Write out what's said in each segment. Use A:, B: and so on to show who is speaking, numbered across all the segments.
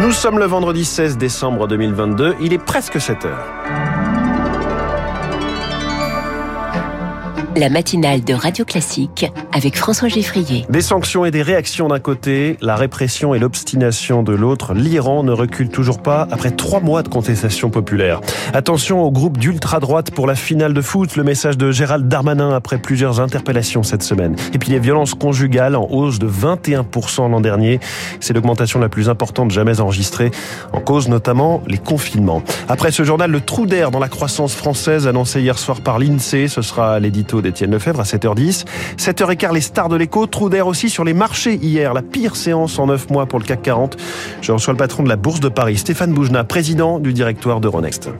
A: Nous sommes le vendredi 16 décembre 2022, il est presque 7 heures.
B: La matinale de Radio Classique avec François Geffrier.
A: Des sanctions et des réactions d'un côté, la répression et l'obstination de l'autre, l'Iran ne recule toujours pas après trois mois de contestation populaire. Attention au groupe d'ultra-droite pour la finale de foot, le message de Gérald Darmanin après plusieurs interpellations cette semaine. Et puis les violences conjugales en hausse de 21% l'an dernier. C'est l'augmentation la plus importante jamais enregistrée, en cause notamment les confinements. Après ce journal, le trou d'air dans la croissance française annoncé hier soir par l'INSEE, ce sera l'édito d'Étienne Lefebvre à 7h10. 7h15, les stars de l'écho, trou d'air aussi sur les marchés hier. La pire séance en 9 mois pour le CAC 40. Je reçois le patron de la Bourse de Paris, Stéphane Boujna, président du directoire d'Euronext.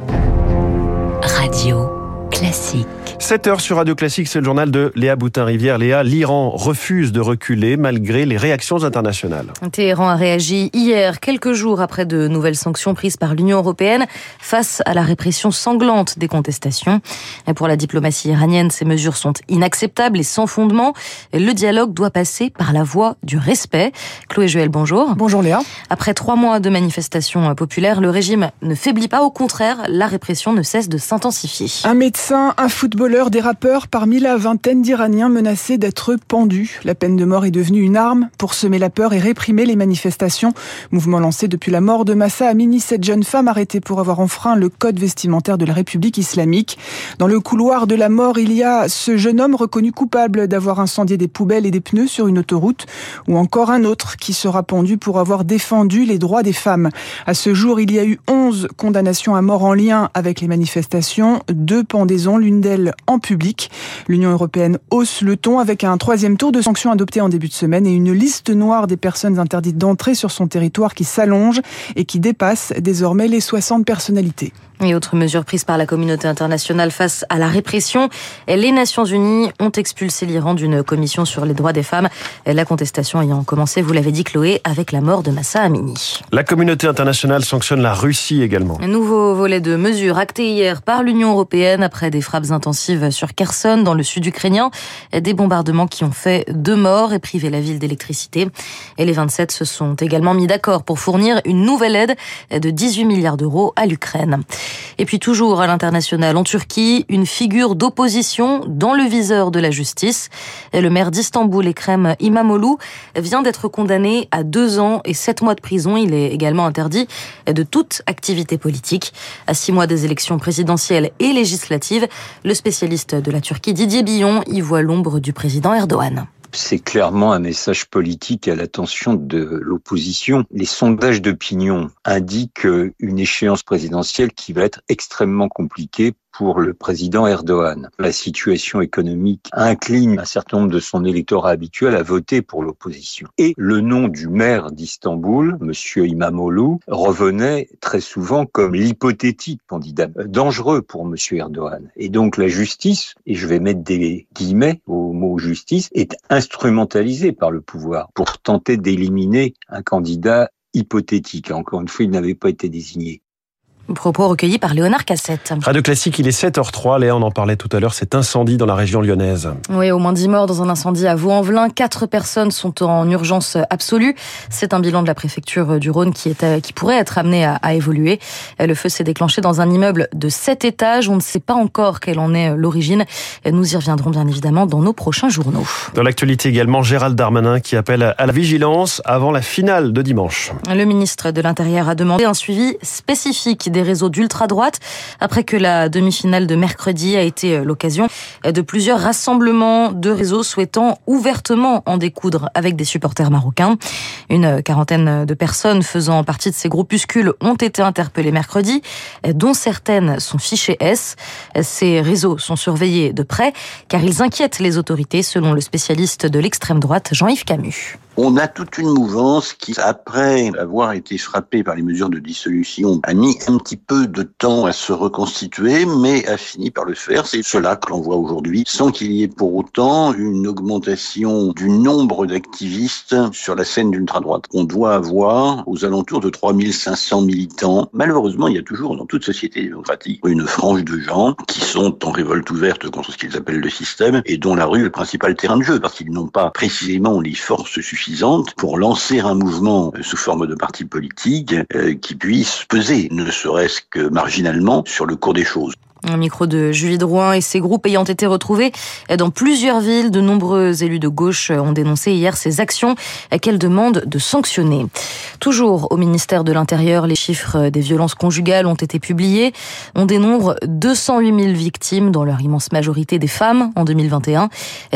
B: Radio classique.
A: 7 heures sur Radio Classique, c'est le journal de Léa Boutin-Rivière. Léa, l'Iran refuse de reculer malgré les réactions internationales.
C: Téhéran a réagi hier, quelques jours après de nouvelles sanctions prises par l'Union européenne face à la répression sanglante des contestations. Et pour la diplomatie iranienne, ces mesures sont inacceptables et sans fondement. Le dialogue doit passer par la voie du respect. Chloé Joël, bonjour.
D: Bonjour Léa.
C: Après trois mois de manifestations populaires, le régime ne faiblit pas. Au contraire, la répression ne cesse de s'intensifier.
D: Un médecin, un footballeur, des rappeurs parmi la vingtaine d'Iraniens menacés d'être pendus. La peine de mort est devenue une arme pour semer la peur et réprimer les manifestations. Mouvement lancé depuis la mort de Massa Amini, cette jeune femme arrêtée pour avoir enfreint le code vestimentaire de la République islamique. Dans le couloir de la mort, il y a ce jeune homme reconnu coupable d'avoir incendié des poubelles et des pneus sur une autoroute, ou encore un autre qui sera pendu pour avoir défendu les droits des femmes. À ce jour, il y a eu 11 condamnations à mort en lien avec les manifestations, deux pendaisons, l'une d'elles en public. L'Union européenne hausse le ton avec un troisième tour de sanctions adopté en début de semaine et une liste noire des personnes interdites d'entrer sur son territoire qui s'allonge et qui dépasse désormais les 60 personnalités.
C: Et autres mesures prises par la communauté internationale face à la répression. Les Nations Unies ont expulsé l'Iran d'une commission sur les droits des femmes. La contestation ayant commencé, vous l'avez dit Chloé, avec la mort de Massa Amini.
A: La communauté internationale sanctionne la Russie également.
C: Un nouveau volet de mesures acté hier par l'Union européenne après des frappes intensives sur Kherson dans le sud ukrainien. Des bombardements qui ont fait deux morts et privé la ville d'électricité. Et les 27 se sont également mis d'accord pour fournir une nouvelle aide de 18 milliards d'euros à l'Ukraine. Et puis toujours à l'international, en Turquie, une figure d'opposition dans le viseur de la justice. Le maire d'Istanbul, Ekrem Imamoglu, vient d'être condamné à deux ans et sept mois de prison. Il est également interdit de toute activité politique. À six mois des élections présidentielles et législatives, le spécialiste de la Turquie, Didier Billon, y voit l'ombre du président Erdogan
E: c'est clairement un message politique à l'attention de l'opposition. Les sondages d'opinion indiquent une échéance présidentielle qui va être extrêmement compliquée pour le président Erdogan. La situation économique incline un certain nombre de son électorat habituel à voter pour l'opposition. Et le nom du maire d'Istanbul, monsieur Imamoglu, revenait très souvent comme l'hypothétique candidat dangereux pour monsieur Erdogan. Et donc la justice, et je vais mettre des guillemets au mot justice, est instrumentalisée par le pouvoir pour tenter d'éliminer un candidat hypothétique. Encore une fois, il n'avait pas été désigné.
C: Propos recueillis par Léonard Cassette.
A: Radio Classique, il est 7h03. Léa, on en parlait tout à l'heure, cet incendie dans la région lyonnaise.
C: Oui, au moins 10 morts dans un incendie à Vaux-en-Velin. Quatre personnes sont en urgence absolue. C'est un bilan de la préfecture du Rhône qui, est, qui pourrait être amené à, à évoluer. Le feu s'est déclenché dans un immeuble de 7 étages. On ne sait pas encore quelle en est l'origine. Nous y reviendrons bien évidemment dans nos prochains journaux.
A: Dans l'actualité également, Gérald Darmanin qui appelle à la vigilance avant la finale de dimanche.
C: Le ministre de l'Intérieur a demandé un suivi spécifique des réseaux d'ultra-droite, après que la demi-finale de mercredi a été euh, l'occasion de plusieurs rassemblements de réseaux souhaitant ouvertement en découdre avec des supporters marocains. Une quarantaine de personnes faisant partie de ces groupuscules ont été interpellées mercredi, dont certaines sont fichées S. Ces réseaux sont surveillés de près car ils inquiètent les autorités, selon le spécialiste de l'extrême droite Jean-Yves Camus.
F: On a toute une mouvance qui, après avoir été frappée par les mesures de dissolution, a mis un petit peu de temps à se reconstituer, mais a fini par le faire. C'est cela que l'on voit aujourd'hui, sans qu'il y ait pour autant une augmentation du nombre d'activistes sur la scène d'ultra-droite. On doit avoir aux alentours de 3500 militants. Malheureusement, il y a toujours dans toute société démocratique une frange de gens qui sont en révolte ouverte contre ce qu'ils appellent le système et dont la rue est le principal terrain de jeu, parce qu'ils n'ont pas précisément les forces suffisantes pour lancer un mouvement sous forme de parti politique qui puisse peser, ne serait-ce que marginalement, sur le cours des choses.
C: Un micro de Julie Drouin et ses groupes ayant été retrouvés dans plusieurs villes. De nombreux élus de gauche ont dénoncé hier ces actions qu'elle demande de sanctionner. Toujours au ministère de l'Intérieur, les chiffres des violences conjugales ont été publiés. On dénombre 208 000 victimes, dans leur immense majorité des femmes, en 2021.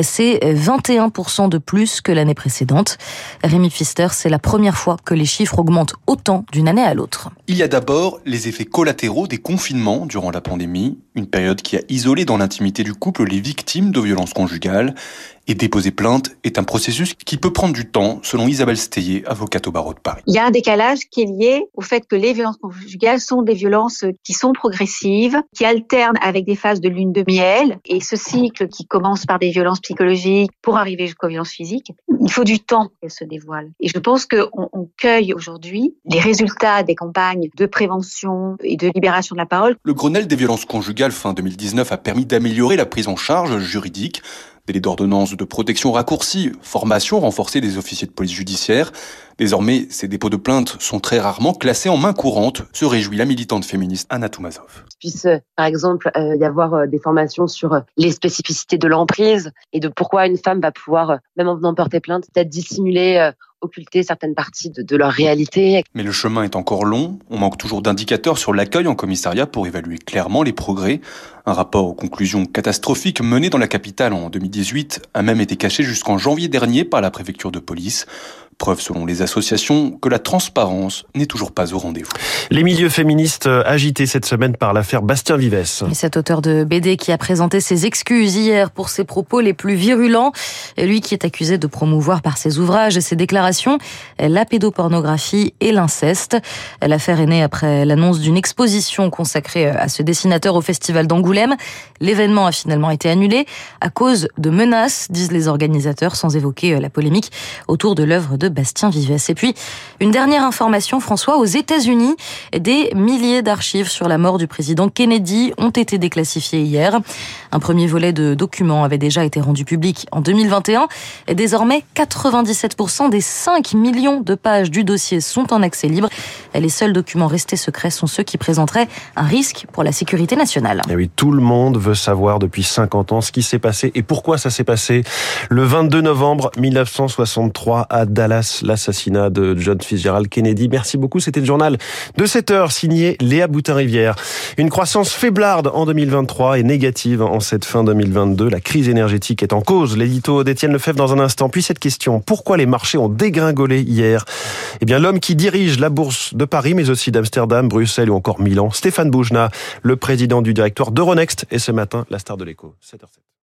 C: C'est 21% de plus que l'année précédente. Rémi Pfister, c'est la première fois que les chiffres augmentent autant d'une année à l'autre.
G: Il y a d'abord les effets collatéraux des confinements durant la pandémie une période qui a isolé dans l'intimité du couple les victimes de violences conjugales. Et déposer plainte est un processus qui peut prendre du temps, selon Isabelle Steyer, avocate au barreau de Paris.
H: Il y a un décalage qui est lié au fait que les violences conjugales sont des violences qui sont progressives, qui alternent avec des phases de lune de miel. Et ce cycle qui commence par des violences psychologiques pour arriver jusqu'aux violences physiques, il faut du temps qu'elles se dévoilent. Et je pense qu'on on cueille aujourd'hui les résultats des campagnes de prévention et de libération de la parole.
G: Le Grenelle des violences conjugales fin 2019 a permis d'améliorer la prise en charge juridique délai d'ordonnance de protection raccourcie, formation renforcée des officiers de police judiciaire. Désormais, ces dépôts de plainte sont très rarement classés en main courante, se réjouit la militante féministe Anna Toumazov.
I: Puisse, par exemple, euh, y avoir euh, des formations sur euh, les spécificités de l'emprise et de pourquoi une femme va pouvoir, même en venant porter plainte, peut-être dissimuler occulter certaines parties de, leur réalité.
G: Mais le chemin est encore long. On manque toujours d'indicateurs sur l'accueil en commissariat pour évaluer clairement les progrès. Un rapport aux conclusions catastrophiques mené dans la capitale en 2018 a même été caché jusqu'en janvier dernier par la préfecture de police. Preuve selon les associations que la transparence n'est toujours pas au rendez-vous.
A: Les milieux féministes agités cette semaine par l'affaire Bastien Vives.
C: Et cet auteur de BD qui a présenté ses excuses hier pour ses propos les plus virulents, lui qui est accusé de promouvoir par ses ouvrages et ses déclarations la pédopornographie et l'inceste. L'affaire est née après l'annonce d'une exposition consacrée à ce dessinateur au festival d'Angoulême. L'événement a finalement été annulé à cause de menaces, disent les organisateurs, sans évoquer la polémique autour de l'œuvre de Bastien Vives. Et puis, une dernière information, François, aux États-Unis, des milliers d'archives sur la mort du président Kennedy ont été déclassifiées hier. Un premier volet de documents avait déjà été rendu public en 2021. Et désormais, 97% des 5 millions de pages du dossier sont en accès libre. Les seuls documents restés secrets sont ceux qui présenteraient un risque pour la sécurité nationale.
A: Et oui, tout le monde veut savoir depuis 50 ans ce qui s'est passé et pourquoi ça s'est passé le 22 novembre 1963 à L'assassinat de John Fitzgerald Kennedy. Merci beaucoup. C'était le journal de 7 heures signé Léa Boutin-Rivière. Une croissance faiblarde en 2023 et négative en cette fin 2022. La crise énergétique est en cause. L'édito d'Étienne Lefebvre dans un instant. Puis cette question. Pourquoi les marchés ont dégringolé hier? Eh bien, l'homme qui dirige la bourse de Paris, mais aussi d'Amsterdam, Bruxelles ou encore Milan, Stéphane Boujna, le président du directoire d'Euronext, est ce matin la star de l'écho. 7h07.